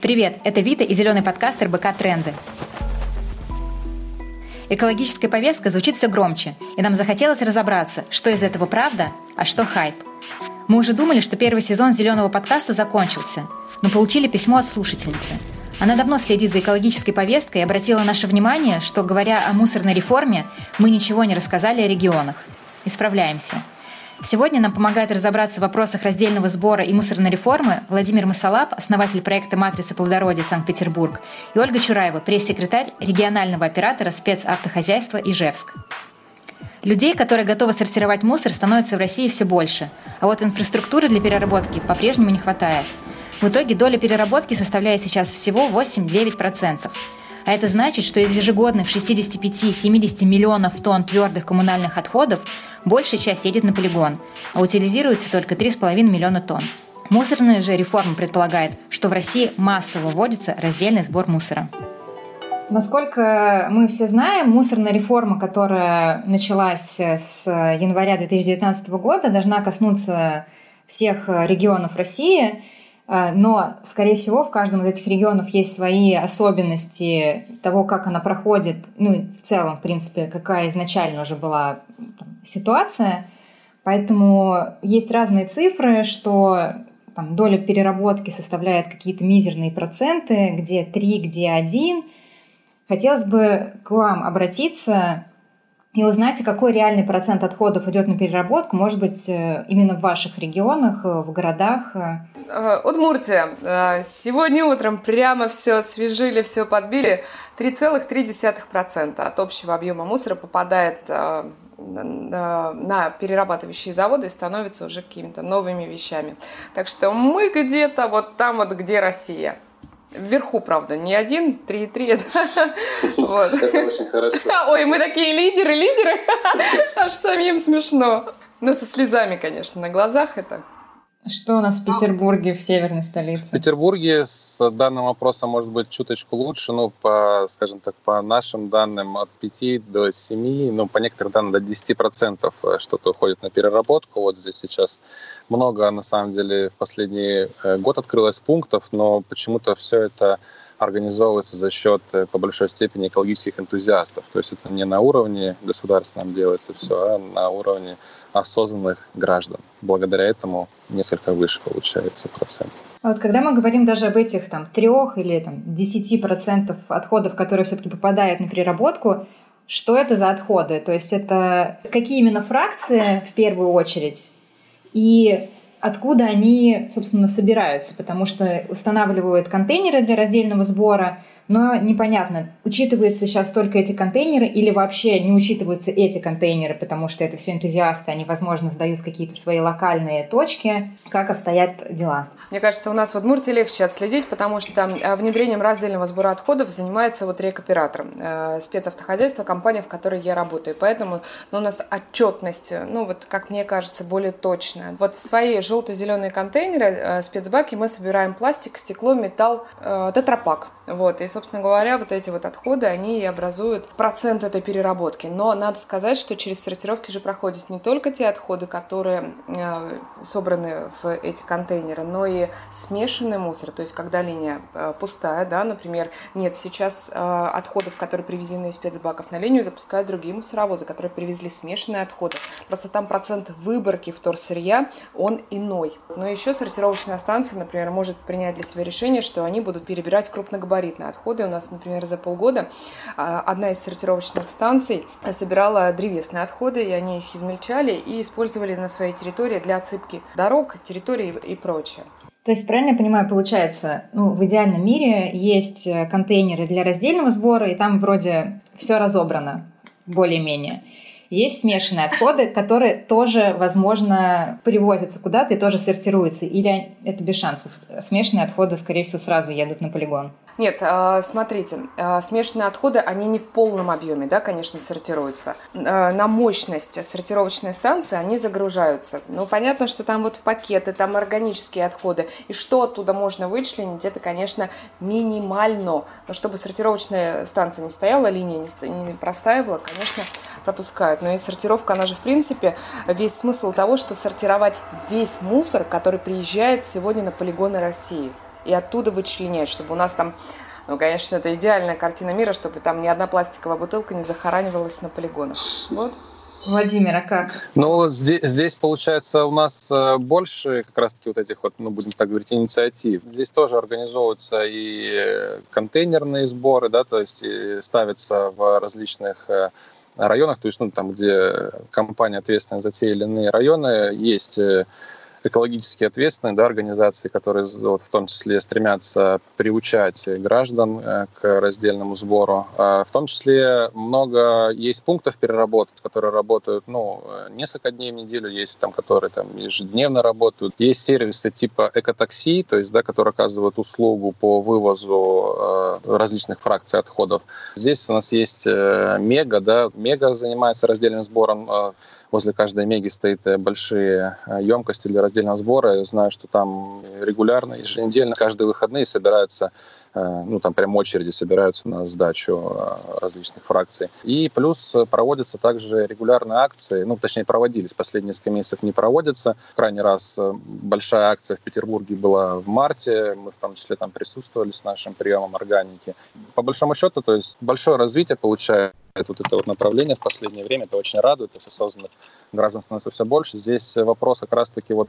Привет, это Вита и зеленый подкаст РБК «Тренды». Экологическая повестка звучит все громче, и нам захотелось разобраться, что из этого правда, а что хайп. Мы уже думали, что первый сезон зеленого подкаста закончился, но получили письмо от слушательницы. Она давно следит за экологической повесткой и обратила наше внимание, что, говоря о мусорной реформе, мы ничего не рассказали о регионах. Исправляемся – Сегодня нам помогает разобраться в вопросах раздельного сбора и мусорной реформы Владимир Масалап, основатель проекта «Матрица плодородия Санкт-Петербург», и Ольга Чураева, пресс-секретарь регионального оператора спецавтохозяйства «Ижевск». Людей, которые готовы сортировать мусор, становится в России все больше, а вот инфраструктуры для переработки по-прежнему не хватает. В итоге доля переработки составляет сейчас всего 8-9%. А это значит, что из ежегодных 65-70 миллионов тонн твердых коммунальных отходов большая часть едет на полигон, а утилизируется только 3,5 миллиона тонн. Мусорная же реформа предполагает, что в России массово вводится раздельный сбор мусора. Насколько мы все знаем, мусорная реформа, которая началась с января 2019 года, должна коснуться всех регионов России – но, скорее всего, в каждом из этих регионов есть свои особенности того, как она проходит, ну и в целом, в принципе, какая изначально уже была ситуация. Поэтому есть разные цифры, что там, доля переработки составляет какие-то мизерные проценты, где 3, где 1. Хотелось бы к вам обратиться и узнайте, какой реальный процент отходов идет на переработку, может быть, э, именно в ваших регионах, э, в городах. Э, Удмуртия. Сегодня утром прямо все освежили, все подбили. 3,3% от общего объема мусора попадает на перерабатывающие заводы и становится уже какими-то новыми вещами. Так что мы где-то вот там вот, где Россия. Вверху, правда, не один, три и три. Это очень хорошо. Ой, мы такие лидеры, лидеры. Аж самим смешно. Ну, со слезами, конечно, на глазах это. Что у нас в Петербурге, в северной столице? В Петербурге с данным вопросом может быть чуточку лучше, ну, по, скажем так, по нашим данным от 5 до 7, ну, по некоторым данным до 10% э, что-то уходит на переработку. Вот здесь сейчас много, на самом деле, в последний э, год открылось пунктов, но почему-то все это организовывается за счет, э, по большой степени, экологических энтузиастов. То есть это не на уровне государственном делается все, а на уровне осознанных граждан. Благодаря этому несколько выше получается процент. А вот когда мы говорим даже об этих там трех или там десяти процентов отходов, которые все-таки попадают на переработку, что это за отходы? То есть это какие именно фракции в первую очередь? И откуда они, собственно, собираются, потому что устанавливают контейнеры для раздельного сбора, но непонятно, учитываются сейчас только эти контейнеры или вообще не учитываются эти контейнеры, потому что это все энтузиасты, они, возможно, сдают какие-то свои локальные точки. Как обстоят дела? Мне кажется, у нас в Удмуртии легче отследить, потому что э, внедрением раздельного сбора отходов занимается вот рекоператор, э, спецавтохозяйство, компания, в которой я работаю. Поэтому ну, у нас отчетность, ну вот, как мне кажется, более точная. Вот в свои желто-зеленые контейнеры, э, спецбаки мы собираем пластик, стекло, металл, тетрапак. Вот, и, собственно говоря, вот эти вот отходы, они и образуют процент этой переработки. Но надо сказать, что через сортировки же проходят не только те отходы, которые э, собраны в эти контейнеры, но и смешанный мусор. То есть, когда линия э, пустая, да, например, нет сейчас э, отходов, которые привезены из спецбаков на линию, запускают другие мусоровозы, которые привезли смешанные отходы. Просто там процент выборки вторсырья, он иной. Но еще сортировочная станция, например, может принять для себя решение, что они будут перебирать крупногабаритные габаритные отходы. У нас, например, за полгода а, одна из сортировочных станций собирала древесные отходы, и они их измельчали и использовали на своей территории для отсыпки дорог, территорий и прочее. То есть, правильно я понимаю, получается, ну, в идеальном мире есть э, контейнеры для раздельного сбора, и там вроде все разобрано более-менее. Есть смешанные отходы, которые тоже, возможно, привозятся куда-то и тоже сортируются. Или это без шансов? Смешанные отходы, скорее всего, сразу едут на полигон. Нет, а, смотрите, а, смешанные отходы, они не в полном объеме, да, конечно, сортируются. А, на мощность сортировочной станции они загружаются. Ну, понятно, что там вот пакеты, там органические отходы. И что оттуда можно вычленить, это, конечно, минимально. Но чтобы сортировочная станция не стояла, линия не простаивала, конечно, пропускают. Но и сортировка, она же, в принципе, весь смысл того, что сортировать весь мусор, который приезжает сегодня на полигоны России – и оттуда вычленять, чтобы у нас там ну, конечно, это идеальная картина мира, чтобы там ни одна пластиковая бутылка не захоранивалась на полигонах. Вот. Владимир, а как? Ну, здесь, здесь, получается, у нас э, больше как раз-таки вот этих вот, ну, будем так говорить, инициатив. Здесь тоже организовываются и э, контейнерные сборы, да, то есть ставятся в различных э, районах, то есть, ну, там, где компания ответственна за те или иные районы, есть экологически ответственные да, организации, которые вот, в том числе стремятся приучать граждан э, к раздельному сбору. А в том числе много есть пунктов переработки, которые работают ну, несколько дней в неделю, есть там, которые там, ежедневно работают. Есть сервисы типа экотакси, то есть, да, которые оказывают услугу по вывозу э, различных фракций отходов. Здесь у нас есть э, Мега, да, Мега занимается раздельным сбором э, возле каждой меги стоит э, большие э, емкости для раздельного сбора. Я знаю, что там регулярно, еженедельно, каждые выходные собираются ну, там прям очереди собираются на сдачу различных фракций. И плюс проводятся также регулярные акции, ну, точнее, проводились, последние несколько месяцев не проводятся. В крайний раз большая акция в Петербурге была в марте, мы в том числе там присутствовали с нашим приемом органики. По большому счету, то есть большое развитие получает вот это вот направление в последнее время, это очень радует, то есть осознанных граждан становится все больше. Здесь вопрос как раз-таки вот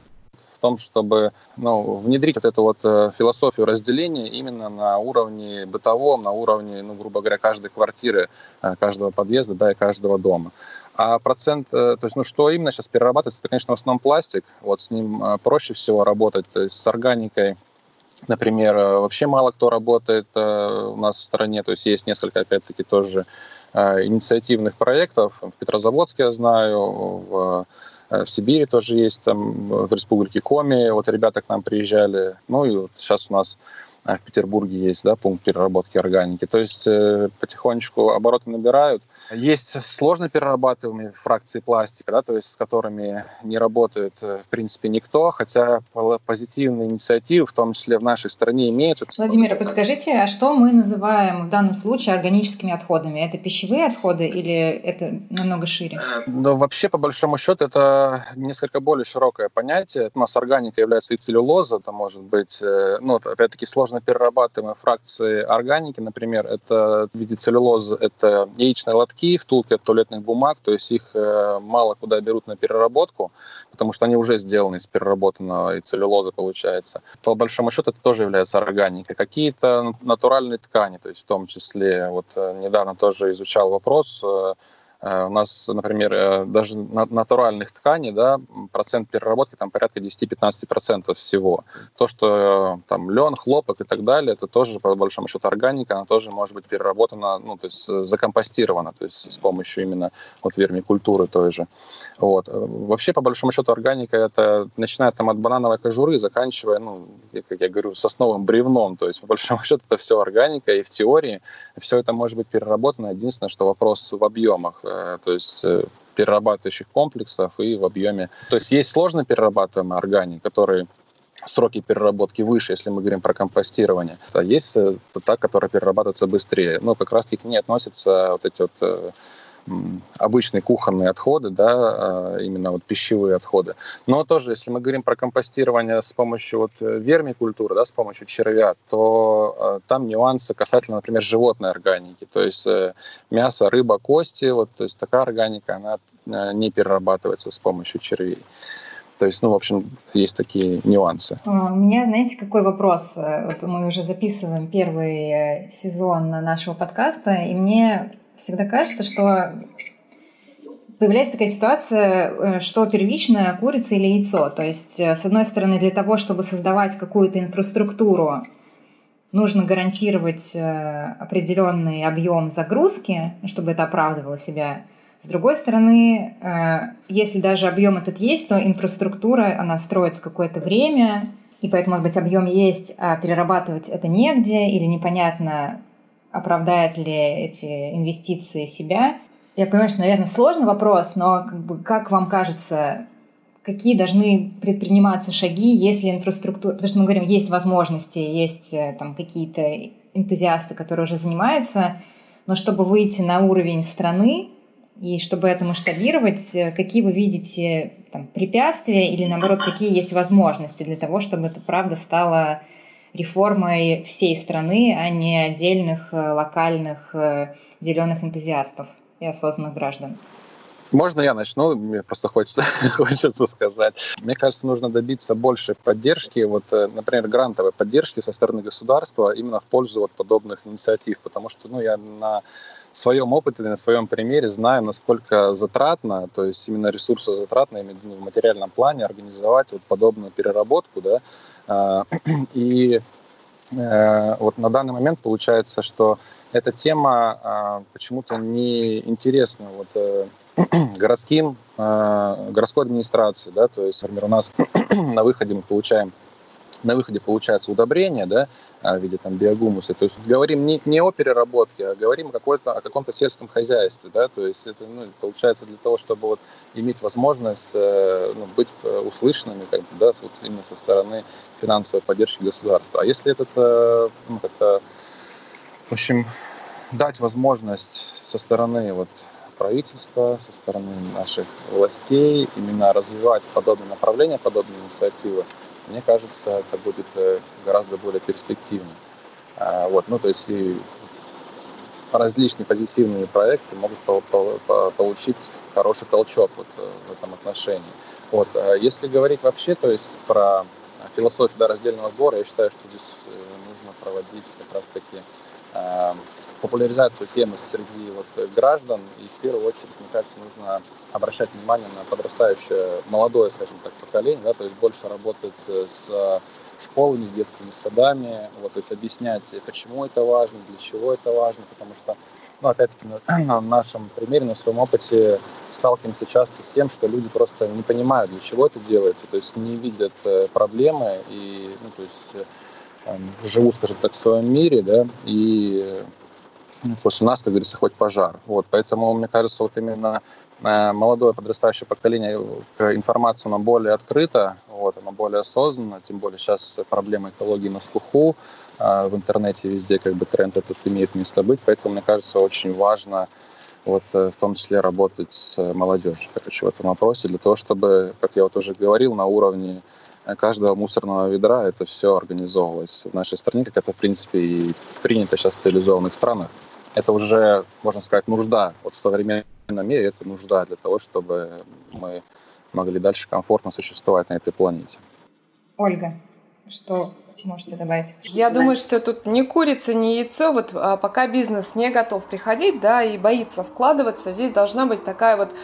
в том, чтобы ну, внедрить вот эту вот э, философию разделения именно на уровне бытовом, на уровне, ну, грубо говоря, каждой квартиры, э, каждого подъезда, да, и каждого дома. А процент, э, то есть, ну, что именно сейчас перерабатывается, это, конечно, в основном пластик, вот с ним проще всего работать, то есть с органикой, Например, вообще мало кто работает у нас в стране, то есть есть несколько, опять-таки, тоже инициативных проектов. В Петрозаводске я знаю, в, в Сибири тоже есть, там, в Республике Коми, вот ребята к нам приезжали. Ну и вот сейчас у нас э, в Петербурге есть да, пункт переработки органики. То есть потихонечку обороты набирают. Есть сложно перерабатываемые фракции пластика, да, то есть с которыми не работает, э, в принципе, никто, хотя позитивные инициативы, в том числе в нашей стране, имеются. Владимир, а подскажите, а что мы называем в данном случае органическими отходами? Это пищевые отходы или это намного шире? Ну, вообще, по большому счету, это несколько более широкое понятие. У нас органика является и целлюлоза, это может быть, э, ну, опять-таки, сложно перерабатываемые фракции органики, например, это в виде целлюлозы, это яичные лотки, втулки от туалетных бумаг, то есть их э, мало куда берут на переработку, потому что они уже сделаны из переработанного и целлюлозы получается. По большому счету это тоже является органикой. Какие-то натуральные ткани, то есть в том числе, вот э, недавно тоже изучал вопрос, Э, у нас, например, э, даже натуральных тканей, да, процент переработки там порядка 10-15% всего. То, что э, там лен, хлопок и так далее, это тоже, по большому счету, органика, она тоже может быть переработана, ну, то есть закомпостирована, то есть с помощью именно вот вермикультуры той же. Вот. Вообще, по большому счету, органика это начиная там от банановой кожуры, заканчивая, ну, как я говорю, сосновым бревном, то есть, по большому счету, это все органика, и в теории все это может быть переработано. Единственное, что вопрос в объемах Э, то есть э, перерабатывающих комплексов и в объеме. То есть есть сложно перерабатываемые органики, которые сроки переработки выше, если мы говорим про компостирование. А есть э, та, которая перерабатывается быстрее. Но как раз-таки к ней относятся вот эти вот обычные кухонные отходы, да, а, именно вот пищевые отходы. Но тоже, если мы говорим про компостирование с помощью вот э, вермикультуры, да, с помощью червя, то а, там нюансы касательно, например, животной органики, то есть э, мясо, рыба, кости, вот, то есть такая органика, она э, не перерабатывается с помощью червей. То есть, ну, в общем, есть такие нюансы. А, у меня, знаете, какой вопрос? Вот мы уже записываем первый сезон нашего подкаста, и мне всегда кажется, что появляется такая ситуация, э, что первичная курица или яйцо. То есть, э, с одной стороны, для того, чтобы создавать какую-то инфраструктуру, нужно гарантировать э, определенный объем загрузки, чтобы это оправдывало себя. С другой стороны, если даже объем этот есть, то инфраструктура, она строится какое-то время, и поэтому, может быть, объем есть, а перерабатывать это негде, или непонятно, оправдает ли эти инвестиции себя. Я понимаю, что, наверное, сложный вопрос, но как, бы, как вам кажется, какие должны предприниматься шаги, если инфраструктура... Потому что мы говорим, есть возможности, есть э, там какие-то энтузиасты, которые уже занимаются, но чтобы выйти на уровень страны и чтобы это масштабировать, э, какие вы видите там, препятствия или, наоборот, какие есть возможности для того, чтобы это правда стало реформой всей страны, а не отдельных э, локальных э, зеленых энтузиастов и осознанных граждан. Можно я начну? Мне просто хочется, хочется сказать. Мне кажется, нужно добиться большей поддержки, вот, э, например, грантовой поддержки со стороны государства именно в пользу вот подобных инициатив, потому что ну, я на своем опыте, на своем примере знаю, насколько затратно, то есть именно ресурсозатратно, именно в материальном плане организовать вот подобную переработку, да, и э, вот на данный момент получается, что эта тема а, почему-то не интересна вот э, городским, э, городской администрации, да, то есть, например, у нас на выходе мы получаем на выходе получается удобрение, да, в виде там биогумуса. То есть говорим не, не о переработке, а говорим какой-то, о каком-то сельском хозяйстве, да, то есть это, ну, получается для того, чтобы вот иметь возможность э, ну, быть э, услышанными, как бы, да, вот именно со стороны финансовой поддержки государства. А если это, ну, как-то, в общем, дать возможность со стороны вот правительства, со стороны наших властей именно развивать подобные направления, подобные инициативы, мне кажется, это будет э, гораздо более перспективно. А, вот, ну, то есть и различные позитивные проекты могут получить хороший толчок вот э, в этом отношении. Вот. А если говорить вообще, то есть про философию да, раздельного сбора, я считаю, что здесь э, нужно проводить как раз-таки популяризацию темы среди вот граждан. И в первую очередь, мне кажется, нужно обращать внимание на подрастающее молодое, скажем так, поколение, да, то есть больше работать э, с школами, с детскими садами, вот, то есть объяснять, почему это важно, для чего это важно, потому что, ну, опять-таки, на, на нашем примере, на своем опыте сталкиваемся часто с тем, что люди просто не понимают, для чего это делается, то есть не видят э, проблемы и, ну, то есть э, живут, скажем так, в своем мире, да, и после нас, как говорится, хоть пожар. Вот, поэтому, мне кажется, вот именно э, молодое подрастающее поколение к информации оно более открыто, вот, оно более осознанно, тем более сейчас проблема экологии на слуху, э, в интернете везде как бы тренд этот имеет место быть, поэтому, мне кажется, очень важно вот, э, в том числе работать с молодежью, короче, в этом вопросе, для того, чтобы, как я вот уже говорил, на уровне каждого мусорного ведра это все организовывалось в нашей стране, как это, в принципе, и принято сейчас в цивилизованных странах это уже, можно сказать, нужда. Вот в современном мире это нужда для того, чтобы мы могли дальше комфортно существовать на этой планете. Ольга, что можете добавить? Я думаю, что тут ни курица, ни яйцо. Вот а, пока бизнес не готов приходить, да, и боится вкладываться, здесь должна быть такая вот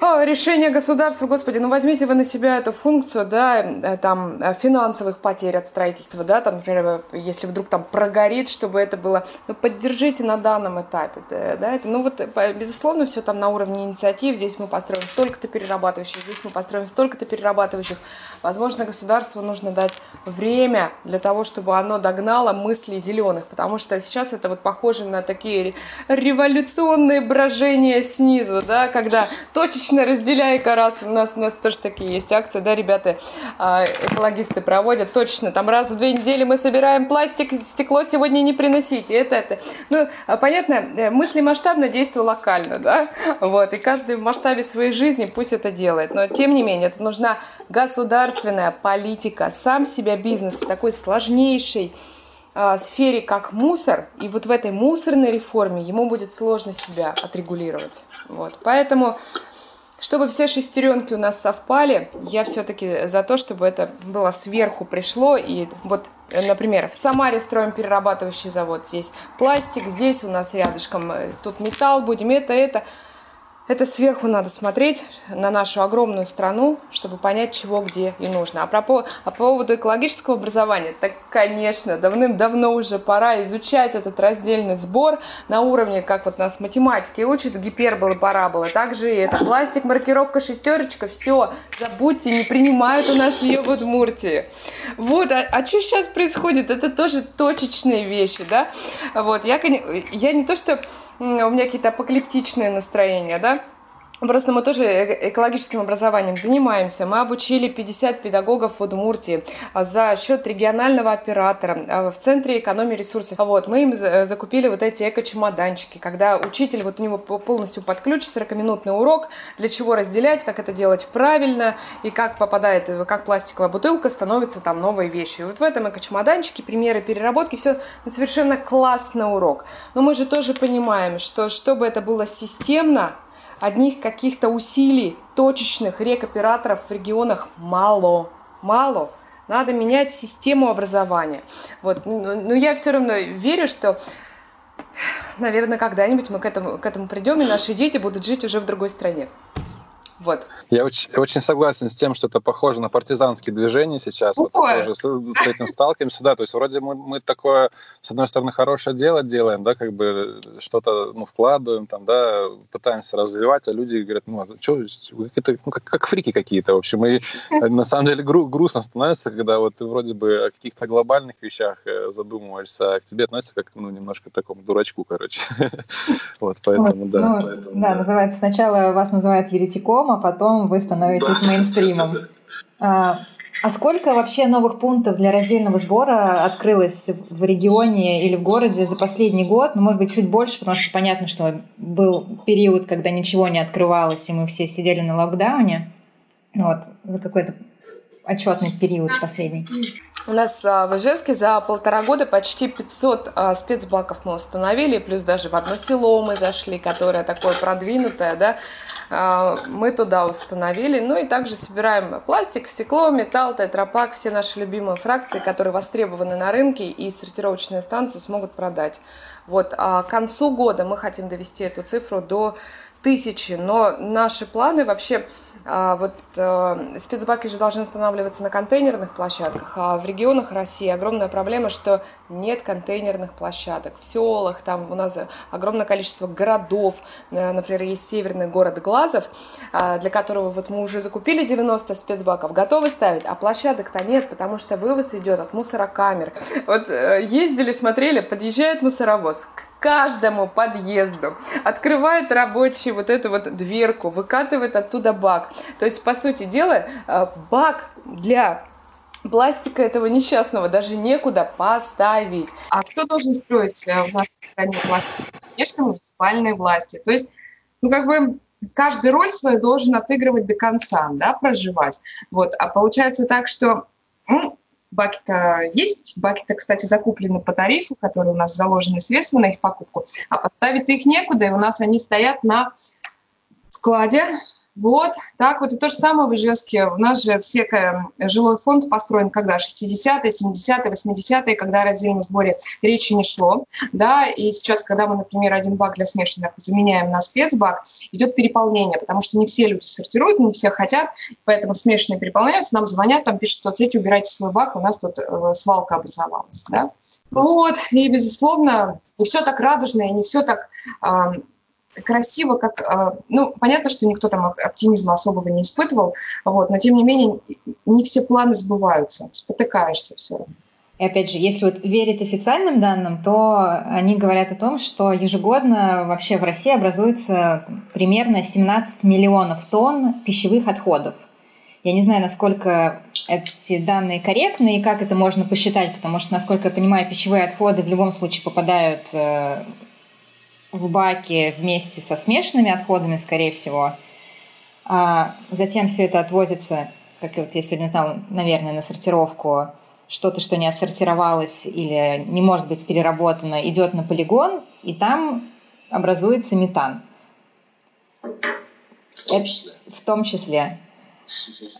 решение государства, господи, ну возьмите вы на себя эту функцию, да, э, там, э, финансовых потерь от строительства, да, там, например, если вдруг там прогорит, чтобы это было, ну, поддержите на данном этапе, да, это, ну, вот, э, безусловно, все там на уровне инициатив, здесь мы построим столько-то перерабатывающих, здесь мы построим столько-то перерабатывающих, возможно, государству нужно дать время для того, чтобы оно догнало мысли зеленых, потому что сейчас это вот похоже на такие революционные брожения снизу, да, когда точечно точно разделяй-ка раз. У нас, у нас тоже такие есть акции, да, ребята, а, экологисты проводят. Точно, там раз в две недели мы собираем пластик, стекло сегодня не приносите. Это, это. Ну, а, понятно, э, мысли масштабно, действия локально, да. Вот, и каждый в масштабе своей жизни пусть это делает. Но, тем не менее, это нужна государственная политика, сам себя бизнес в такой сложнейшей а, сфере, как мусор, и вот в этой мусорной реформе ему будет сложно себя отрегулировать. Вот. Поэтому чтобы все шестеренки у нас совпали, я все-таки за то, чтобы это было сверху пришло. И вот, например, в Самаре строим перерабатывающий завод. Здесь пластик, здесь у нас рядышком э, тут металл будем, это, это. Это сверху надо смотреть на нашу огромную страну, чтобы понять, чего, где и нужно. А, про, а по поводу экологического образования, так, конечно, давным-давно уже пора изучать этот раздельный сбор на уровне, как вот нас математики учат, гиперболы, параболы. Также и это пластик, маркировка, шестерочка, все, забудьте, не принимают у нас ее в Удмуртии. Вот, а, а что сейчас происходит? Это тоже точечные вещи, да? Вот, я, я не то, что у меня какие-то апокалиптичные настроения, да, Просто мы тоже э, экологическим образованием занимаемся. Мы обучили 50 педагогов в Удмуртии а, за счет регионального оператора а, в Центре экономии ресурсов. Вот, мы им закупили вот эти эко-чемоданчики, когда учитель, вот у него полностью под ключ 40-минутный урок, для чего разделять, как это делать правильно и как попадает, э, как пластиковая бутылка становится там новой вещью. Вот в этом эко-чемоданчике примеры переработки, все совершенно классный урок. Но мы же тоже понимаем, что чтобы это было системно, одних каких-то усилий точечных рекоператоров в регионах мало. Мало. Надо менять систему образования. Вот. Но я все равно верю, что наверное, когда-нибудь мы к этому, к этому придем, и наши дети будут жить уже в другой стране. Вот. Я очень, очень согласен с тем, что это похоже на партизанские движения сейчас. Вот тоже с, с этим сталкиваемся, да. То есть вроде мы, мы такое, с одной стороны, хорошее дело делаем, да, как бы что-то ну, вкладываем, там, да, пытаемся развивать, а люди говорят, ну, а что, это, ну, как, как фрики какие-то, в общем. И на самом деле гру, грустно становится, когда вот ты вроде бы о каких-то глобальных вещах э, задумываешься, а к тебе относятся как, ну, немножко такому дурачку, короче. Вот, поэтому, да. Ну, да, называется, сначала вас называют еретиком, а потом вы становитесь да. мейнстримом. А, а сколько вообще новых пунктов для раздельного сбора открылось в регионе или в городе за последний год? Ну, может быть, чуть больше, потому что понятно, что был период, когда ничего не открывалось, и мы все сидели на локдауне. Вот, за какой-то отчетный период последний. У нас а, в Ижевске за полтора года почти 500 а, спецбаков мы установили, плюс даже в одно село мы зашли, которое такое продвинутое, да, а, мы туда установили. Ну и также собираем пластик, стекло, металл, тетрапак, все наши любимые фракции, которые востребованы на рынке и сортировочные станции смогут продать. Вот, а к концу года мы хотим довести эту цифру до тысячи, но наши планы вообще а, вот э, спецбаки же должны устанавливаться на контейнерных площадках, а в регионах России огромная проблема, что нет контейнерных площадок. В селах там у нас огромное количество городов, э, например, есть северный город Глазов, э, для которого вот мы уже закупили 90 спецбаков, готовы ставить, а площадок-то нет, потому что вывоз идет от мусорокамер. Вот э, ездили, смотрели, подъезжает мусоровоз, каждому подъезду, открывает рабочий вот эту вот дверку, выкатывает оттуда бак. То есть, по сути дела, э, бак для пластика этого несчастного даже некуда поставить. А кто должен строить э, в нашей стране пластик? Конечно, муниципальные власти. То есть, ну, как бы каждый роль свою должен отыгрывать до конца, да, проживать. Вот. А получается так, что ну, Баки-то есть. Баки-то, кстати, закуплены по тарифу, который у нас заложены средства на их покупку. А поставить их некуда, и у нас они стоят на складе вот, так вот. И то же самое в Ижевске. У нас же все э, жилой фонд построен когда? 60-е, 70-е, 80-е, когда о раздельном сборе речи не шло. Да, и сейчас, когда мы, например, один бак для смешанных заменяем на спецбак, идет переполнение, потому что не все люди сортируют, не все хотят, поэтому смешанные переполняются, нам звонят, там пишут в соцсети, убирайте свой бак, у нас тут э, свалка образовалась. Да? Вот, и, безусловно, не все так радужно, и не все так э, красиво, как, а, ну, понятно, что никто там оптимизма особого не испытывал, вот, но тем не менее не все планы сбываются, спотыкаешься все равно. И опять же, если вот верить официальным данным, то они говорят о том, что ежегодно вообще в России образуется примерно 17 миллионов тонн пищевых отходов. Я не знаю, насколько эти данные корректны и как это можно посчитать, потому что, насколько я понимаю, пищевые отходы в любом случае попадают э, в баке вместе со смешанными отходами, скорее всего. А затем все это отвозится, как вот я сегодня узнала, наверное, на сортировку. Что-то, что не отсортировалось или не может быть переработано, идет на полигон, и там образуется метан. В том числе. Это, в том числе.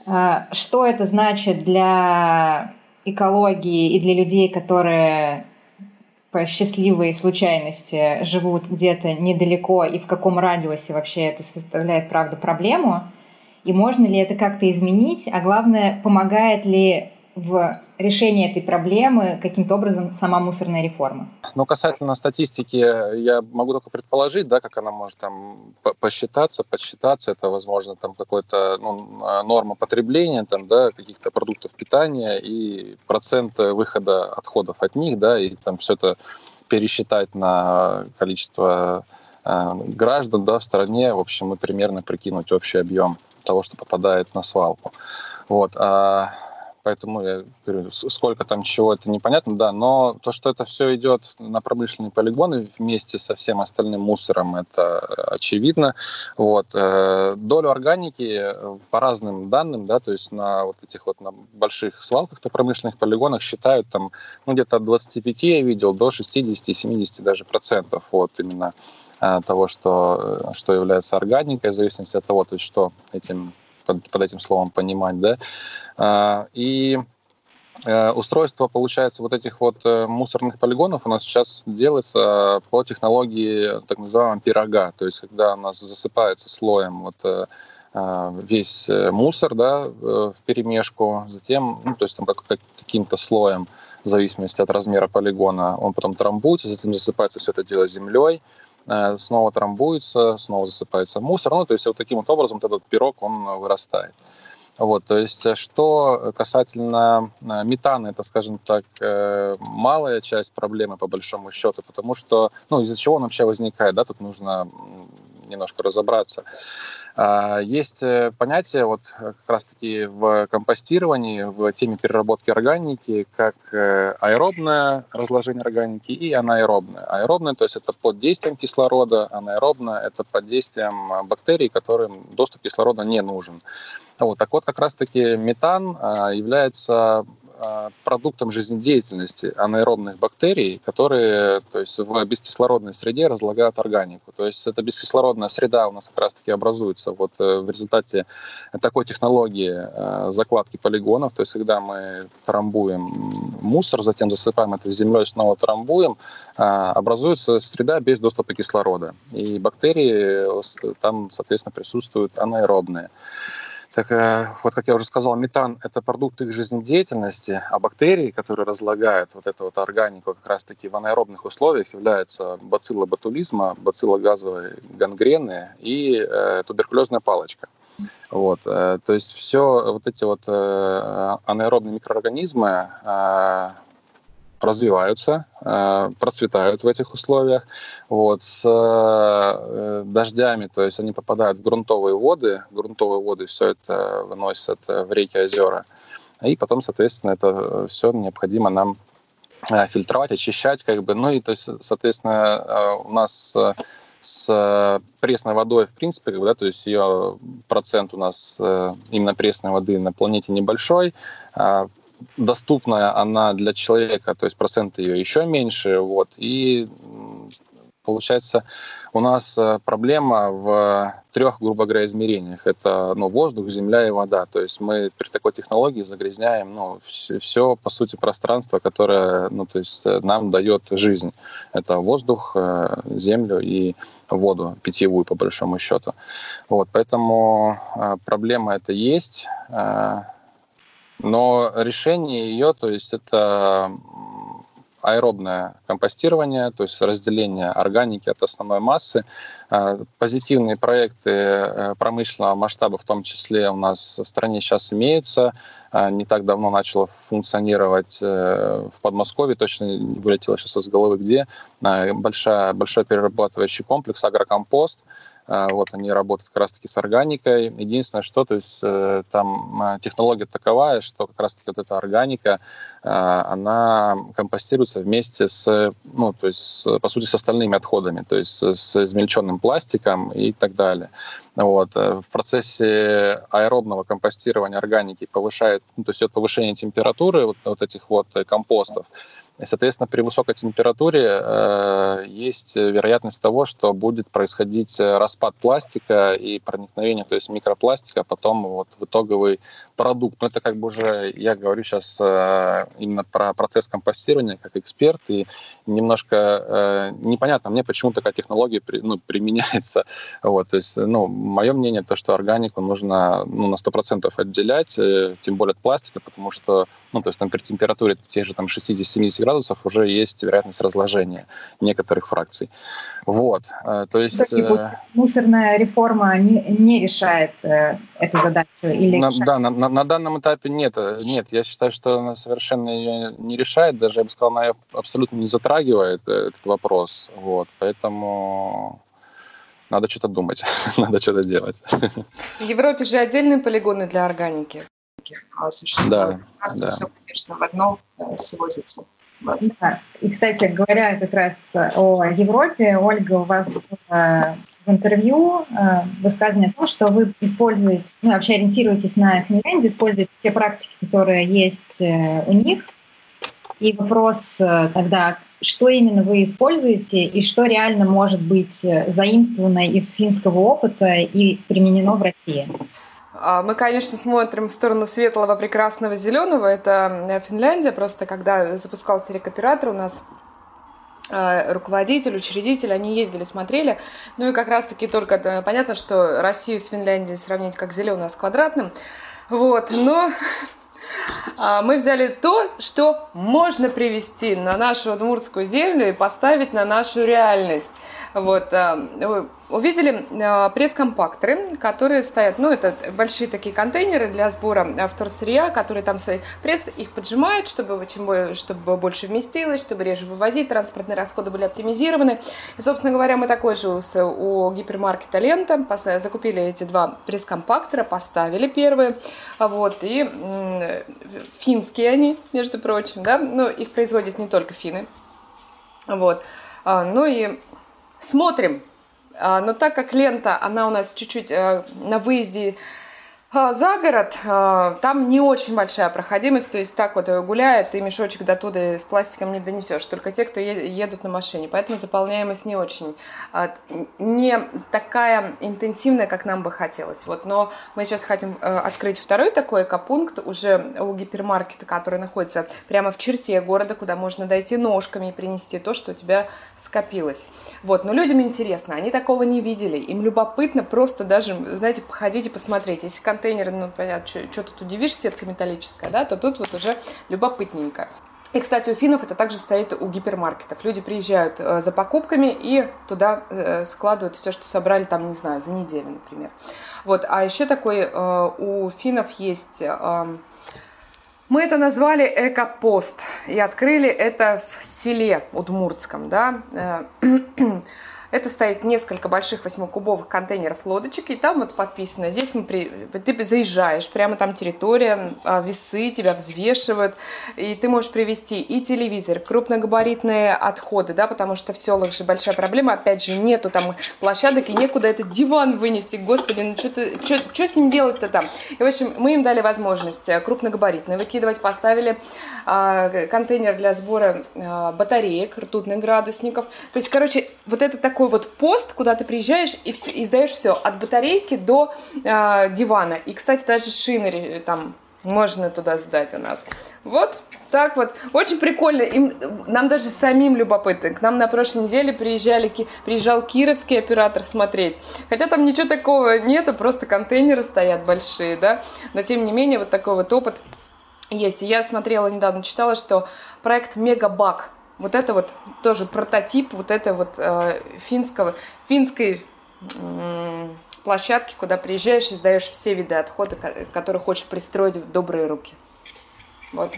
А, что это значит для экологии и для людей, которые по счастливой случайности живут где-то недалеко и в каком радиусе вообще это составляет, правда, проблему, и можно ли это как-то изменить, а главное, помогает ли в решении этой проблемы каким-то образом сама мусорная реформа? Ну, касательно статистики, я могу только предположить, да, как она может там посчитаться, подсчитаться. Это, возможно, там какой-то ну, норма потребления там, да, каких-то продуктов питания и процент выхода отходов от них, да, и там все это пересчитать на количество граждан да, в стране, в общем, мы примерно прикинуть общий объем того, что попадает на свалку. Вот. А поэтому я говорю, сколько там чего, это непонятно, да, но то, что это все идет на промышленные полигоны вместе со всем остальным мусором, это очевидно. Вот. Э, долю органики по разным данным, да, то есть на вот этих вот на больших свалках, на промышленных полигонах считают там, ну, где-то от 25, я видел, до 60-70 даже процентов, вот именно э, того, что, что является органикой, в зависимости от того, то есть что этим под, под этим словом понимать, да. А, и э, устройство, получается, вот этих вот э, мусорных полигонов у нас сейчас делается по технологии так называемого пирога, то есть когда у нас засыпается слоем вот э, весь мусор, да, в перемешку, затем, ну, то есть там как, как, каким-то слоем, в зависимости от размера полигона, он потом трамбуется, затем засыпается все это дело землей, Э, снова трамбуется, снова засыпается мусор. Ну, то есть вот таким вот образом этот пирог, он вырастает. Вот, то есть э, что касательно э, метана, это, скажем так, малая часть проблемы по большому счету, потому что, ну, из-за чего он вообще возникает, да, тут нужно немножко разобраться. А, есть э, понятие вот э, как раз-таки в компостировании, в теме переработки органики, как э, аэробное разложение органики и анаэробное. Аэробное, то есть это под действием кислорода, анаэробное – это под действием бактерий, которым доступ кислорода не нужен. Вот, так вот, как раз-таки метан а, является продуктом жизнедеятельности анаэробных бактерий, которые то есть, в бескислородной среде разлагают органику. То есть эта бескислородная среда у нас как раз-таки образуется вот э, в результате такой технологии э, закладки полигонов, то есть когда мы трамбуем мусор, затем засыпаем это землей, снова трамбуем, э, образуется среда без доступа кислорода. И бактерии там, соответственно, присутствуют анаэробные. Так э, вот, как я уже сказал, метан – это продукт их жизнедеятельности, а бактерии, которые разлагают вот эту вот органику как раз-таки в анаэробных условиях, являются бацилла ботулизма, бацилла газовой гангрены и э, туберкулезная палочка. Вот, э, то есть все вот эти вот э, анаэробные микроорганизмы, э, развиваются, э, процветают в этих условиях. Вот, с э, дождями, то есть они попадают в грунтовые воды, грунтовые воды все это выносят в реки, озера. И потом, соответственно, это все необходимо нам э, фильтровать, очищать, как бы, ну и, то есть, соответственно, у нас с пресной водой, в принципе, да, то есть ее процент у нас именно пресной воды на планете небольшой, а доступная она для человека, то есть процент ее еще меньше, вот, и получается у нас э, проблема в трех, грубо говоря, измерениях. Это ну, воздух, земля и вода. То есть мы при такой технологии загрязняем ну, все, все, по сути, пространство, которое ну, то есть э, нам дает жизнь. Это воздух, э, землю и воду питьевую, по большому счету. Вот, поэтому проблема это есть. Но решение ее, то есть это аэробное компостирование, то есть разделение органики от основной массы. А, позитивные проекты э, промышленного масштаба в том числе у нас в стране сейчас имеются. А, не так давно начало функционировать э, в Подмосковье, точно не вылетело сейчас из головы где, а, большая, большой перерабатывающий комплекс «Агрокомпост», вот они работают как раз-таки с органикой. Единственное, что, то есть э, там а, технология таковая, что как раз-таки вот эта органика, а, она компостируется вместе с, ну, то есть, по сути, с остальными отходами, то есть с измельченным пластиком и так далее. Вот. Э, в процессе аэробного компостирования органики повышает, ну, то есть идет повышение температуры вот, вот этих вот э, компостов. И, соответственно, при высокой температуре э, есть вероятность того, что будет происходить э, распад пластика и проникновение, то есть микропластика, потом вот в итоговый продукт. Но это как бы уже, я говорю сейчас э, именно про процесс компостирования как эксперт, и немножко э, непонятно мне, почему такая технология при, ну, применяется. Вот, то есть, ну, мое мнение, то, что органику нужно ну, на 100% отделять, э, тем более от пластика, потому что, ну, то есть там при температуре тех же там 60-70 градусов уже есть вероятность разложения некоторых фракций. Вот, э, то есть... Э, мусорная реформа не, не решает э, эту задачу? Или на, да, на, на, на данном этапе нет. Нет, я считаю, что она совершенно ее не решает, даже, я бы сказал, она абсолютно не затрагивает этот вопрос. Вот, поэтому надо что-то думать, надо что-то делать. В Европе же отдельные полигоны для органики существует. Да, да. все, конечно, в одно сводится. Да. И, кстати, говоря как раз о Европе, Ольга, у вас было в интервью э, высказывание о том, что вы используете, ну, вообще ориентируетесь на Финляндию, используете те практики, которые есть э, у них. И вопрос тогда, что именно вы используете и что реально может быть заимствовано из финского опыта и применено в России? А, мы, конечно, смотрим в сторону светлого, прекрасного, зеленого. Это Финляндия. Просто когда запускался рекоператор, у нас а, руководитель, учредитель, они ездили, смотрели. Ну и как раз-таки только э, понятно, что Россию с Финляндией сравнить как зеленое с квадратным. Вот, но а, мы взяли то, что можно привести на нашу удмуртскую землю и поставить на нашу реальность. Вот, увидели э, пресс-компакторы, которые стоят, ну, это большие такие контейнеры для сбора вторсырья, которые там стоят. Пресс их поджимает, чтобы, чем, чтобы больше вместилось, чтобы реже вывозить, транспортные расходы были оптимизированы. И, собственно говоря, мы такой же у гипермаркета «Лента» закупили эти два пресс-компактора, поставили первые, вот, и финские они, между прочим, да, ну, их производят не только финны, вот, а, ну и смотрим, но так как лента, она у нас чуть-чуть э, на выезде а, за город, а, там не очень большая проходимость, то есть так вот гуляют, и мешочек до туда с пластиком не донесешь, только те, кто едут на машине, поэтому заполняемость не очень, а, не такая интенсивная, как нам бы хотелось. Вот, но мы сейчас хотим э, открыть второй такой экопункт уже у гипермаркета, который находится прямо в черте города, куда можно дойти ножками и принести то, что у тебя скопилось. Вот, но людям интересно, они такого не видели, им любопытно просто даже, знаете, походить и посмотреть. Если контейнеры, ну, понятно, что, тут удивишь, сетка металлическая, да, то тут вот уже любопытненько. И, кстати, у финнов это также стоит у гипермаркетов. Люди приезжают э, за покупками и туда э, складывают все, что собрали там, не знаю, за неделю, например. Вот. А еще такой э, у финнов есть... Э, мы это назвали экопост и открыли это в селе Удмуртском, да. Э, Это стоит несколько больших восьмикубовых контейнеров лодочек, и там вот подписано, здесь мы при... ты заезжаешь, прямо там территория, а, весы тебя взвешивают, и ты можешь привезти и телевизор, крупногабаритные отходы, да, потому что в селах же большая проблема, опять же, нету там площадок, и некуда этот диван вынести, господи, ну что с ним делать-то там? И, в общем, мы им дали возможность э, крупногабаритные выкидывать, поставили а, контейнер для сбора а, батареек, ртутных градусников, то есть, короче, вот это так такой вот пост, куда ты приезжаешь и, все, и сдаешь все, от батарейки до э, дивана. И, кстати, даже шины там можно туда сдать у нас. Вот так вот. Очень прикольно. Им, нам даже самим любопытно. К нам на прошлой неделе приезжали, приезжал кировский оператор смотреть. Хотя там ничего такого нету, просто контейнеры стоят большие, да. Но тем не менее, вот такой вот опыт есть. И я смотрела недавно, читала, что проект Мегабак вот это вот тоже прототип вот этой вот э, финского, финской э, площадки, куда приезжаешь и сдаешь все виды отхода, которые хочешь пристроить в добрые руки. Вот.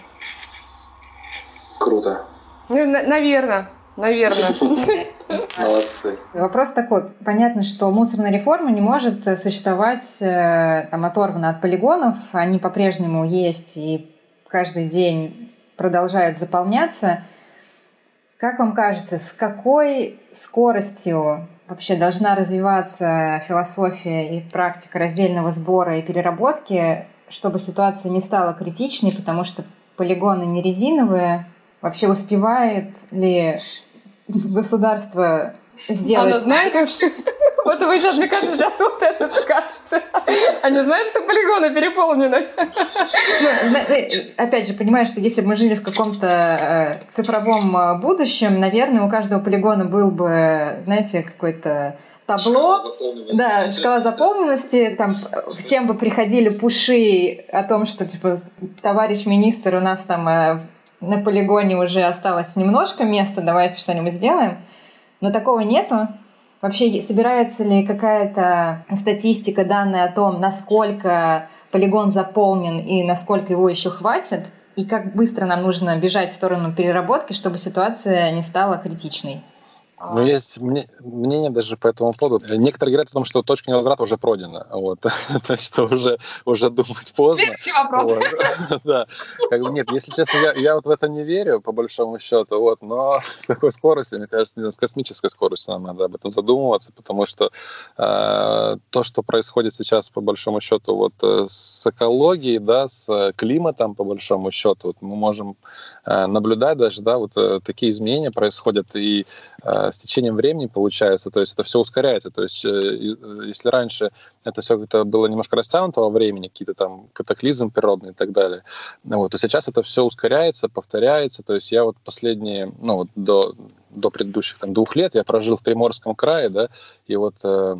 Круто. Ну, на- наверное. Наверное. Молодцы. Вопрос такой. Понятно, что мусорная реформа не может существовать э, там, оторванно от полигонов. Они по-прежнему есть и каждый день продолжают заполняться. Как вам кажется, с какой скоростью вообще должна развиваться философия и практика раздельного сбора и переработки, чтобы ситуация не стала критичной, потому что полигоны не резиновые? Вообще успевает ли государство сделать... Оно знает вообще? Вот вы сейчас, мне кажется, сейчас вот это скажете. Они знают, что полигоны переполнены. Ну, опять же, понимаешь, что если бы мы жили в каком-то э, цифровом э, будущем, наверное, у каждого полигона был бы, знаете, какой-то табло, шкала да, шкала заполненности, там всем бы приходили пуши о том, что типа товарищ министр, у нас там э, на полигоне уже осталось немножко места, давайте что-нибудь сделаем. Но такого нету. Вообще, собирается ли какая-то статистика, данные о том, насколько полигон заполнен и насколько его еще хватит? И как быстро нам нужно бежать в сторону переработки, чтобы ситуация не стала критичной? Ну, есть мнение даже по этому поводу. Некоторые говорят о том, что точка невозврата уже пройдена. Вот. То есть, что уже, уже думать поздно. Следующий вопрос. Вот. да. Как бы, нет, если честно, я, я вот в это не верю, по большому счету. Вот. Но с такой скоростью, мне кажется, с космической скоростью нам надо об этом задумываться, потому что э, то, что происходит сейчас, по большому счету, вот э, с экологией, да, с климатом, по большому счету, вот мы можем э, наблюдать даже, да, вот э, такие изменения происходят, и э, с течением времени получается, то есть это все ускоряется. То есть э, э, если раньше это все это было немножко растянуто во времени, какие-то там катаклизмы природные и так далее, вот, то сейчас это все ускоряется, повторяется. То есть я вот последние, ну вот до, до предыдущих там двух лет я прожил в Приморском крае, да, и вот э,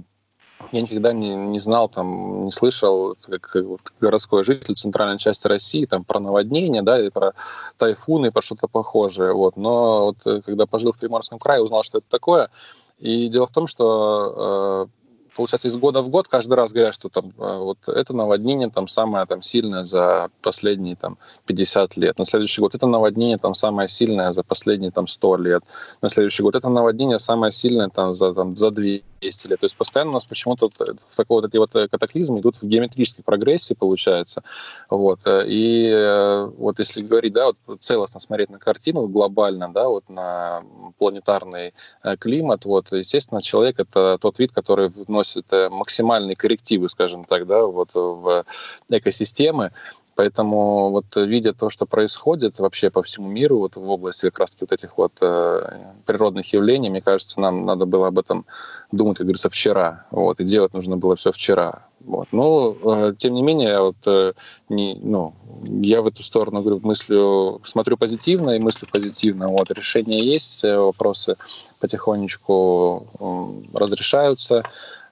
я никогда не, не знал, там, не слышал, как вот, городской житель центральной части России, там, про наводнения, да, и про тайфуны, и про что-то похожее, вот. Но вот э, когда пожил в Приморском крае, узнал, что это такое. И дело в том, что э, получается, из года в год каждый раз говорят, что там а, вот это наводнение там самое там сильное за последние там 50 лет. На следующий год это наводнение там самое сильное за последние там 100 лет. На следующий год это наводнение самое сильное там за, там, за 200 лет. То есть постоянно у нас почему-то в такой вот эти вот э, катаклизмы идут в геометрической прогрессии, получается. Вот. Э, и э, вот если говорить, да, вот целостно смотреть на картину глобально, да, вот на планетарный климат, вот, естественно, человек — это тот вид, который вносит э, максимальные коррективы, скажем так, да, вот в экосистемы. Поэтому вот видя то, что происходит вообще по всему миру, вот в области как раз вот этих вот э, природных явлений, мне кажется, нам надо было об этом думать, как говорится, вчера. Вот, и делать нужно было все вчера. Вот. Но, э, тем не менее, вот, э, не, ну, я в эту сторону говорю, мыслю, смотрю позитивно и мыслю позитивно. Вот, решения есть, вопросы потихонечку э, разрешаются.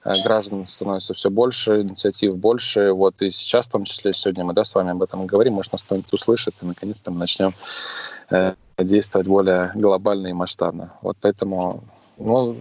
Э, граждан становится все больше, инициатив больше. Вот и сейчас, в том числе сегодня мы да, с вами об этом говорим, может, нас кто-нибудь услышит, и наконец-то мы начнем э, действовать более глобально и масштабно. Вот поэтому ну,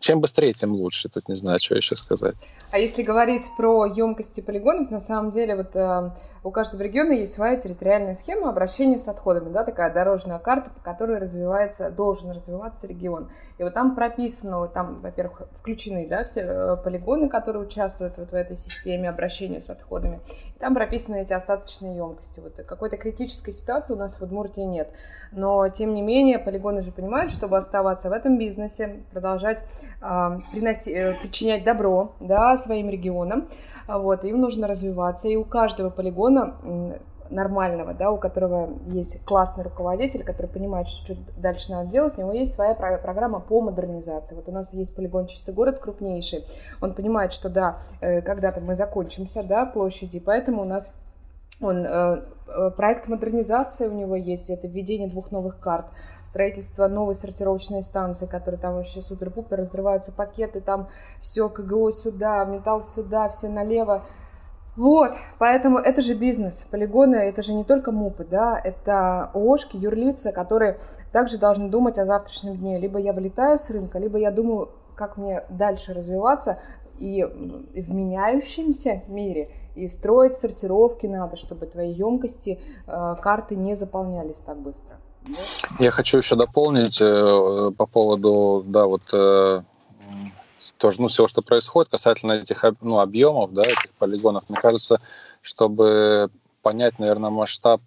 чем быстрее, тем лучше. Тут не знаю, что еще сказать. А если говорить про емкости полигонов, на самом деле вот э, у каждого региона есть своя территориальная схема обращения с отходами, да, такая дорожная карта, по которой развивается, должен развиваться регион. И вот там прописано, вот там, во-первых, включены, да, все э, полигоны, которые участвуют вот в этой системе обращения с отходами. И там прописаны эти остаточные емкости. Вот какой-то критической ситуации у нас в Удмуртии нет. Но, тем не менее, полигоны же понимают, чтобы оставаться в этом бизнесе, продолжать а, приноси, э, причинять добро да, своим регионам. Вот, им нужно развиваться. И у каждого полигона нормального, да, у которого есть классный руководитель, который понимает, что дальше надо делать, у него есть своя программа по модернизации. Вот у нас есть полигон «Чистый город» крупнейший. Он понимает, что да, э, когда-то мы закончимся, да, площади, поэтому у нас он э, Э, проект модернизации у него есть, это введение двух новых карт, строительство новой сортировочной станции, которая там вообще супер-пупер, разрываются пакеты, там все КГО сюда, металл сюда, все налево. Вот, поэтому это же бизнес. Полигоны — это же не только МУПы, да, это ООшки, юрлица, которые также должны думать о завтрашнем дне. Либо я вылетаю с рынка, либо я думаю, как мне дальше развиваться и в меняющемся мире — и строить сортировки надо, чтобы твои емкости, э, карты не заполнялись так быстро. Я хочу еще дополнить э, по поводу, да, вот э, тоже, ну, всего, что происходит касательно этих ну, объемов, да, этих полигонов. Мне кажется, чтобы понять, наверное, масштаб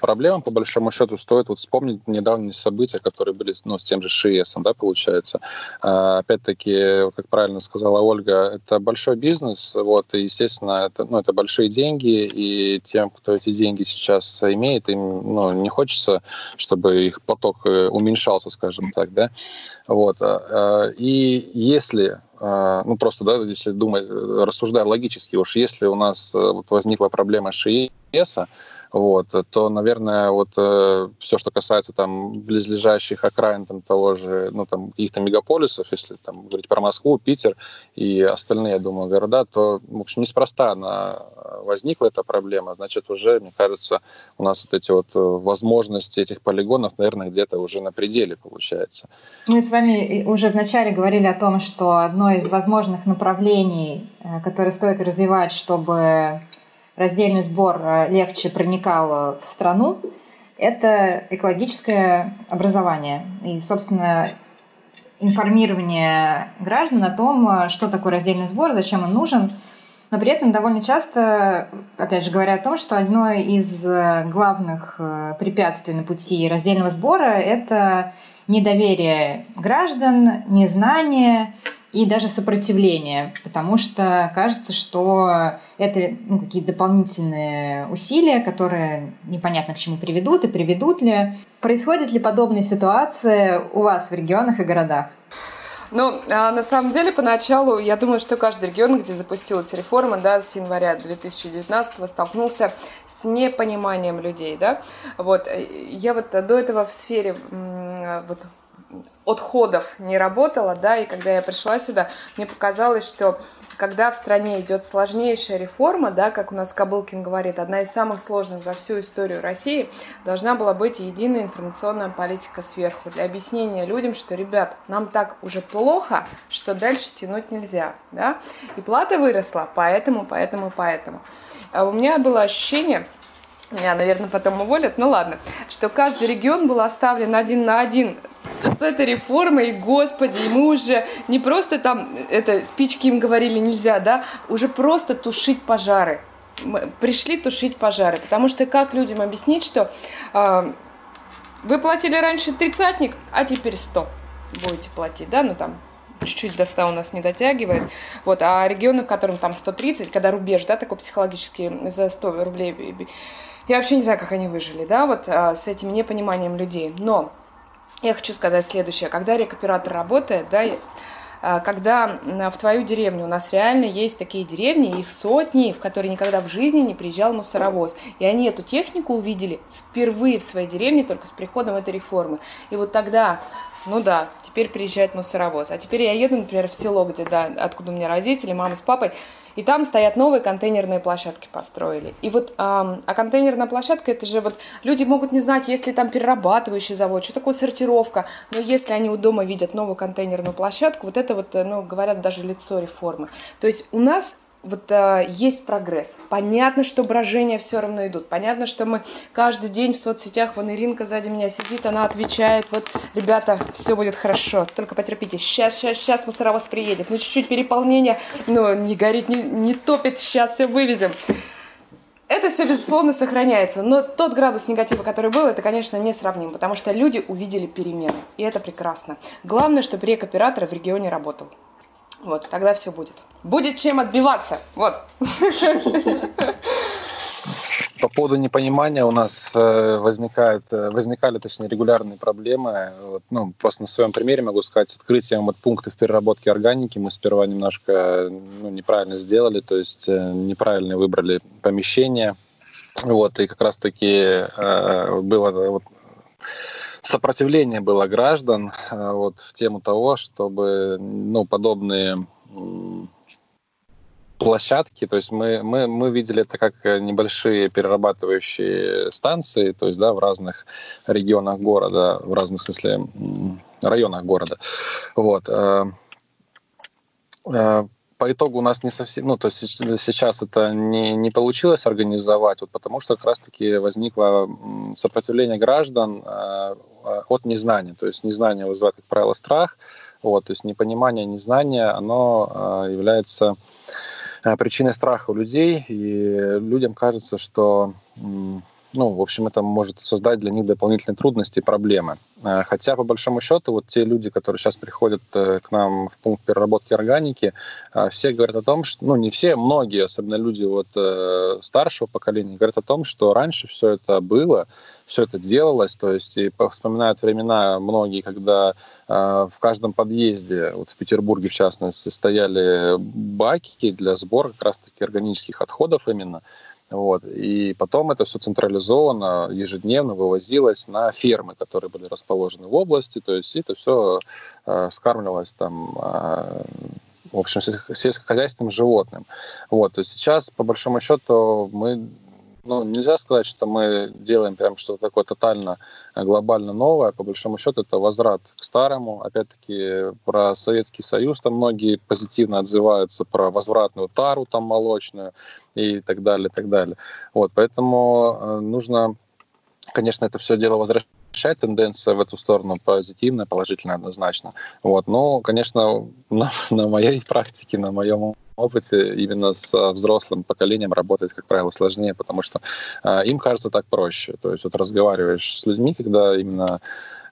проблемам, по большому счету, стоит вот вспомнить недавние события, которые были ну, с тем же ШИЭСом, да, получается. А, опять-таки, как правильно сказала Ольга, это большой бизнес, вот, и, естественно, это, ну, это большие деньги, и тем, кто эти деньги сейчас имеет, им ну, не хочется, чтобы их поток э, уменьшался, скажем так, да, вот. А, а, и если ну просто, да, если думать, рассуждая логически, уж если у нас э, вот возникла проблема ШИЭСа, вот, то, наверное, вот э, все, что касается там близлежащих окраин там, того же, ну, там, каких-то мегаполисов, если там говорить про Москву, Питер и остальные, я думаю, города, то, в общем, неспроста она возникла эта проблема, значит, уже, мне кажется, у нас вот эти вот э, возможности этих полигонов, наверное, где-то уже на пределе получается. Мы с вами уже вначале говорили о том, что одно из возможных направлений, э, которые стоит развивать, чтобы раздельный сбор э, легче проникал э, в страну, это экологическое образование. И, собственно, информирование граждан о том, что такое раздельный сбор, зачем он нужен. Но при этом довольно часто, опять же, говоря о том, что одно из главных э, препятствий на пути раздельного сбора – это недоверие граждан, незнание и даже сопротивление, потому что кажется, что это ну, какие-то дополнительные усилия, которые непонятно к чему приведут и приведут ли. Происходит ли подобные ситуации у вас в регионах и городах? Ну, а на самом деле, поначалу, я думаю, что каждый регион, где запустилась реформа, да, с января 2019 столкнулся с непониманием людей, да. Вот, э, я вот до этого в сфере вот, отходов не работала, да, и когда я пришла сюда, мне показалось, что когда в стране идет сложнейшая реформа, да, как у нас Кабылкин говорит, одна из самых сложных за всю историю России, должна была быть единая информационная политика сверху для объяснения людям, что, ребят, нам так уже плохо, что дальше тянуть нельзя, да, и плата выросла, поэтому, поэтому, поэтому. А у меня было ощущение, меня, наверное, потом уволят, ну ладно, что каждый регион был оставлен один на один с этой реформой, господи, и мы уже не просто там, это, спички им говорили нельзя, да, уже просто тушить пожары. Мы пришли тушить пожары, потому что как людям объяснить, что э, вы платили раньше тридцатник, а теперь сто будете платить, да, ну там чуть-чуть до 100 у нас не дотягивает. Вот, а регионы, в котором там 130, когда рубеж, да, такой психологический за 100 рублей, я вообще не знаю, как они выжили, да, вот а, с этим непониманием людей. Но я хочу сказать следующее. Когда рекоператор работает, да, а, когда в твою деревню, у нас реально есть такие деревни, их сотни, в которые никогда в жизни не приезжал мусоровоз. И они эту технику увидели впервые в своей деревне только с приходом этой реформы. И вот тогда, ну да, теперь приезжает мусоровоз. А теперь я еду, например, в село, где, да, откуда у меня родители, мама с папой, и там стоят новые контейнерные площадки построили. И вот, а, а контейнерная площадка, это же вот люди могут не знать, есть ли там перерабатывающий завод, что такое сортировка. Но если они у дома видят новую контейнерную площадку, вот это вот, ну, говорят, даже лицо реформы. То есть у нас вот а, есть прогресс. Понятно, что брожения все равно идут. Понятно, что мы каждый день в соцсетях, вон Иринка сзади меня сидит, она отвечает, вот, ребята, все будет хорошо, только потерпите, сейчас, сейчас, сейчас мусоровоз приедет, ну, чуть-чуть переполнение, но не горит, не, не топит, сейчас все вывезем. Это все, безусловно, сохраняется, но тот градус негатива, который был, это, конечно, не сравним, потому что люди увидели перемены, и это прекрасно. Главное, чтобы рекоператор в регионе работал. Вот, тогда все будет. Будет чем отбиваться. Вот. По поводу непонимания у нас э, возникает, э, возникали, точнее, регулярные проблемы. Вот, ну, просто на своем примере могу сказать, с открытием вот пунктов переработки органики мы сперва немножко ну, неправильно сделали, то есть э, неправильно выбрали помещение. Вот, и как раз-таки было вот, сопротивление было граждан э, вот, в тему того, чтобы ну, подобные площадки, то есть мы, мы, мы видели это как небольшие перерабатывающие станции, то есть да, в разных регионах города, в разных, в смысле, районах города. Вот. Э, э, по итогу у нас не совсем, ну, то есть сейчас это не, не получилось организовать, вот потому что как раз-таки возникло сопротивление граждан э, от незнания, то есть незнание вызывает, как правило, страх, вот, то есть непонимание, незнание, оно э, является э, причиной страха у людей, и людям кажется, что ну, в общем, это может создать для них дополнительные трудности и проблемы. Э, хотя, по большому счету, вот те люди, которые сейчас приходят э, к нам в пункт переработки органики, э, все говорят о том, что, ну, не все, многие, особенно люди вот старшего поколения, говорят о том, что раньше все это было, все это делалось, то есть и вспоминают времена многие, когда в каждом подъезде, вот в Петербурге в частности, стояли баки для сбора как раз-таки органических отходов именно, вот. И потом это все централизованно, ежедневно вывозилось на фермы, которые были расположены в области, то есть это все э, скармливалось там, э, в общем, сельскохозяйственным животным. Вот. То есть сейчас, по большому счету, мы ну, нельзя сказать, что мы делаем прям что-то такое тотально э, глобально новое. По большому счету, это возврат к старому. Опять-таки, про Советский Союз там многие позитивно отзываются, про возвратную тару там молочную и так далее, и так далее. Вот, поэтому э, нужно, конечно, это все дело возвращать тенденция в эту сторону позитивная, положительная однозначно. Вот. Но, конечно, на, на моей практике, на моем опыте именно с взрослым поколением работать, как правило, сложнее, потому что э, им кажется так проще. То есть вот разговариваешь с людьми, когда именно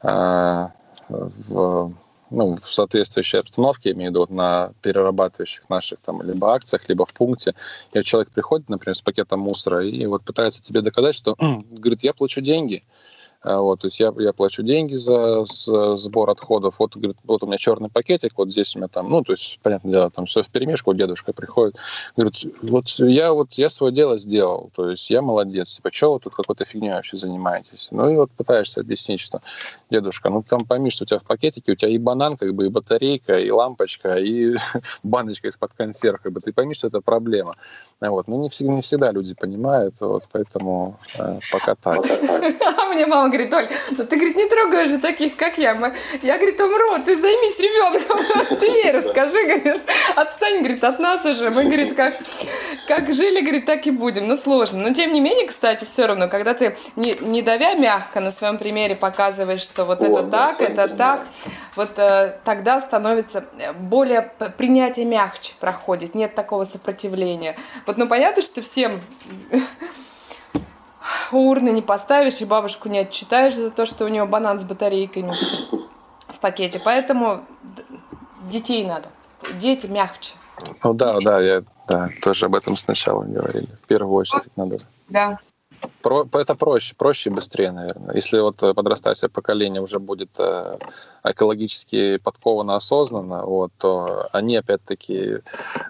э, в ну, в соответствующей обстановке, имею в виду вот на перерабатывающих наших там либо акциях, либо в пункте, и человек приходит, например, с пакетом мусора и вот пытается тебе доказать, что, говорит, я плачу деньги, вот, то есть я, я плачу деньги за, за сбор отходов. Вот, говорит, вот у меня черный пакетик, вот здесь у меня там, ну, то есть, понятное дело, там все в перемешку, дедушка приходит. Говорит, вот я вот я свое дело сделал, то есть я молодец. Типа, что вы тут какой-то фигней вообще занимаетесь? Ну, и вот пытаешься объяснить, что, дедушка, ну, там пойми, что у тебя в пакетике, у тебя и банан, как бы, и батарейка, и лампочка, и баночка из-под консерв, как бы, ты пойми, что это проблема. Вот. Ну, не всегда, не всегда люди понимают, вот, поэтому э, пока так. Мне мама говорит, Оль, ну ты, говорит, не трогаешь же таких, как я. Я, говорит, умру, ты займись ребенком. Ты ей расскажи, говорит, отстань, говорит, от нас уже. Мы, говорит, как, как жили, говорит, так и будем. Ну, сложно. Но, тем не менее, кстати, все равно, когда ты, не, не давя мягко на своем примере показываешь, что вот это так, это так, вот э, тогда становится более принятие мягче проходит, нет такого сопротивления. Вот, ну, понятно, что всем урны не поставишь и бабушку не отчитаешь за то, что у нее банан с батарейками в пакете. Поэтому детей надо. Дети мягче. Ну да, да, я да, тоже об этом сначала говорили. В первую очередь надо. Да. Про, это проще, проще и быстрее, наверное. Если вот подрастающее поколение уже будет э, экологически подковано осознанно, вот, то они опять-таки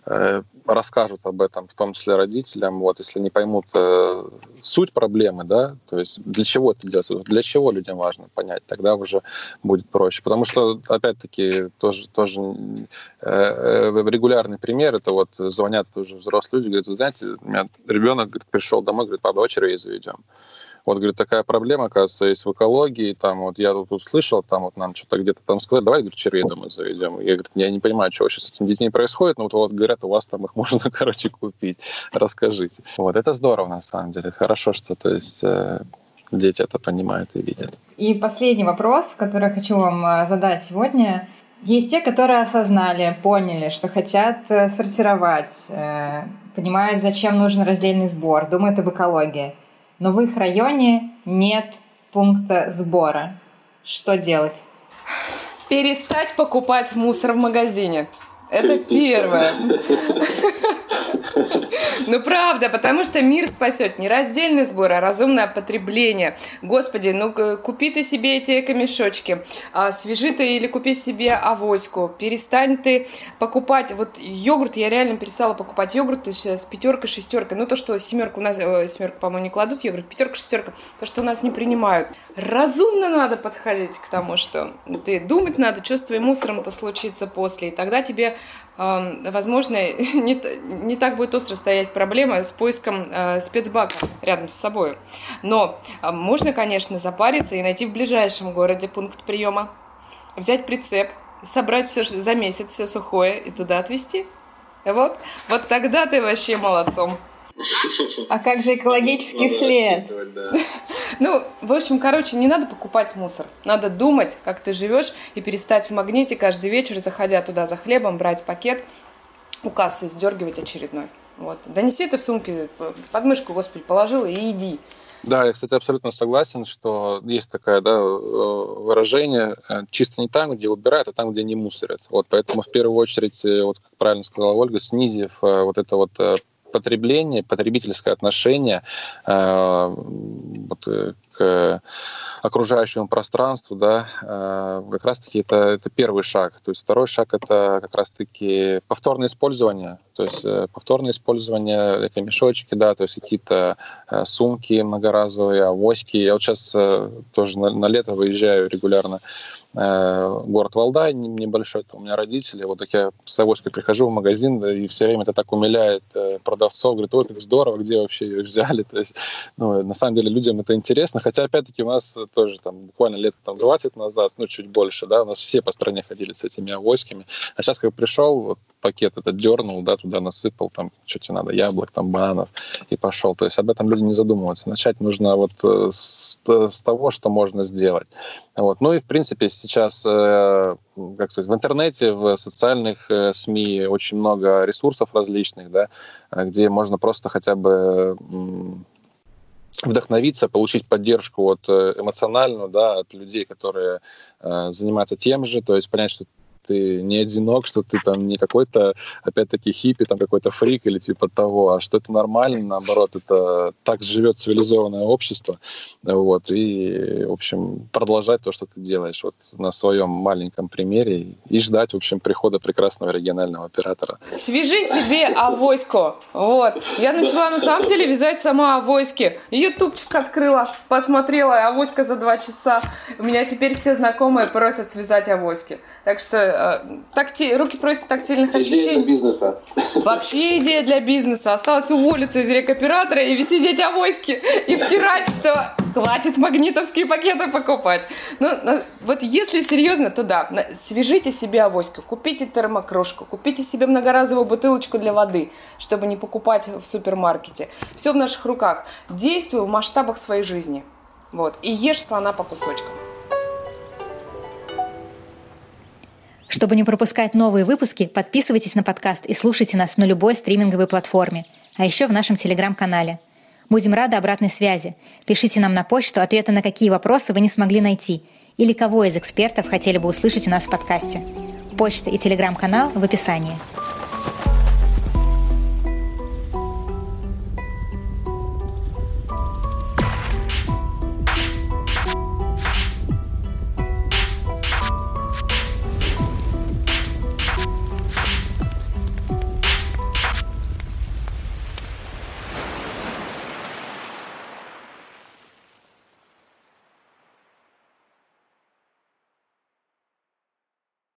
э, расскажут об этом, в том числе родителям, вот, если не поймут э, суть проблемы, да, то есть для чего это делается, для чего людям важно понять, тогда уже будет проще. Потому что, опять-таки, тоже, тоже э, э, регулярный пример, это вот звонят уже взрослые люди, говорят, знаете, у меня ребенок пришел домой, говорит, папа, червей заведем. Вот, говорит, такая проблема, оказывается, есть в экологии. Там вот я тут услышал, там вот нам что-то где-то там сказали, давай, говорит, червей домой заведем. Я, говорит, я не понимаю, что сейчас с этими детьми происходит, но вот, вот говорят, у вас там их можно, короче, купить. Расскажите. Вот, это здорово, на самом деле. Хорошо, что, то есть, э, дети это понимают и видят. И последний вопрос, который я хочу вам э, задать сегодня. Есть те, которые осознали, поняли, что хотят э, сортировать, понимают, зачем нужен раздельный сбор, думают об экологии но в их районе нет пункта сбора. Что делать? Перестать покупать мусор в магазине. Это первое. Ну правда, потому что мир спасет. Не раздельный сбор, а разумное потребление. Господи, ну купи ты себе эти эко-мешочки, а, свяжи ты или купи себе авоську, перестань ты покупать, вот йогурт, я реально перестала покупать йогурт с пятеркой, шестеркой, ну то, что семерку у нас, э, семерку, по-моему, не кладут йогурт, пятерка, шестерка, то, что у нас не принимают. Разумно надо подходить к тому, что ты думать надо, что с твоим мусором это случится после, и тогда тебе возможно, не, не так будет остро стоять проблема с поиском э, спецбака рядом с собой. Но э, можно, конечно, запариться и найти в ближайшем городе пункт приема, взять прицеп, собрать все за месяц, все сухое и туда отвезти. Вот, вот тогда ты вообще молодцом. А как же экологический след? Ну, в общем, короче, не надо покупать мусор. Надо думать, как ты живешь, и перестать в магните каждый вечер, заходя туда за хлебом, брать пакет, у кассы сдергивать очередной. Вот. Донеси это в сумке, в подмышку, господи, положила и иди. Да, я, кстати, абсолютно согласен, что есть такое да, э, выражение э, чисто не там, где убирают, а там, где не мусорят. Вот поэтому в первую очередь, э, вот как правильно сказала Ольга, снизив вот это вот потребление, потребительское отношение э, вот, э, к окружающему пространству, да, э, как раз-таки это, это первый шаг. То есть второй шаг это как раз-таки повторное использование, то есть э, повторное использование, эти мешочки, да, то есть какие-то э, сумки многоразовые, авоськи. Я вот сейчас э, тоже на, на лето выезжаю регулярно Э, город Валдай небольшой, у меня родители, вот так я с авоськой прихожу в магазин, да, и все время это так умиляет э, продавцов, говорит, ой, как здорово, где вообще ее взяли, то есть, ну, на самом деле людям это интересно, хотя, опять-таки, у нас тоже там буквально лет там 20 назад, ну, чуть больше, да, у нас все по стране ходили с этими авоськами, а сейчас, как пришел, вот, пакет этот дернул, да, туда насыпал, там, что тебе надо, яблок, там, бананов, и пошел. То есть об этом люди не задумываются. Начать нужно вот э, с, с того, что можно сделать. Вот. Ну и, в принципе, сейчас, э, как сказать, в интернете, в социальных э, СМИ очень много ресурсов различных, да, где можно просто хотя бы вдохновиться, получить поддержку вот эмоциональную, да, от людей, которые э, занимаются тем же, то есть понять, что ты не одинок, что ты там не какой-то, опять-таки, хиппи, там какой-то фрик или типа того, а что это нормально, наоборот, это так живет цивилизованное общество, вот, и, в общем, продолжать то, что ты делаешь вот на своем маленьком примере и ждать, в общем, прихода прекрасного регионального оператора. Свяжи себе авоську, вот. Я начала, на самом деле, вязать сама авоськи. Ютубчик открыла, посмотрела, авоська за два часа. У меня теперь все знакомые просят связать авоськи. Так что такти... руки просят тактильных идея ощущений. Идея для бизнеса. Вообще идея для бизнеса. Осталось уволиться из рекоператора и сидеть авоськи и втирать, что хватит магнитовские пакеты покупать. Ну, вот если серьезно, то да, свяжите себе авоську, купите термокружку, купите себе многоразовую бутылочку для воды, чтобы не покупать в супермаркете. Все в наших руках. Действуй в масштабах своей жизни. Вот. И ешь слона по кусочкам. Чтобы не пропускать новые выпуски, подписывайтесь на подкаст и слушайте нас на любой стриминговой платформе, а еще в нашем телеграм-канале. Будем рады обратной связи. Пишите нам на почту ответы на какие вопросы вы не смогли найти или кого из экспертов хотели бы услышать у нас в подкасте. Почта и телеграм-канал в описании.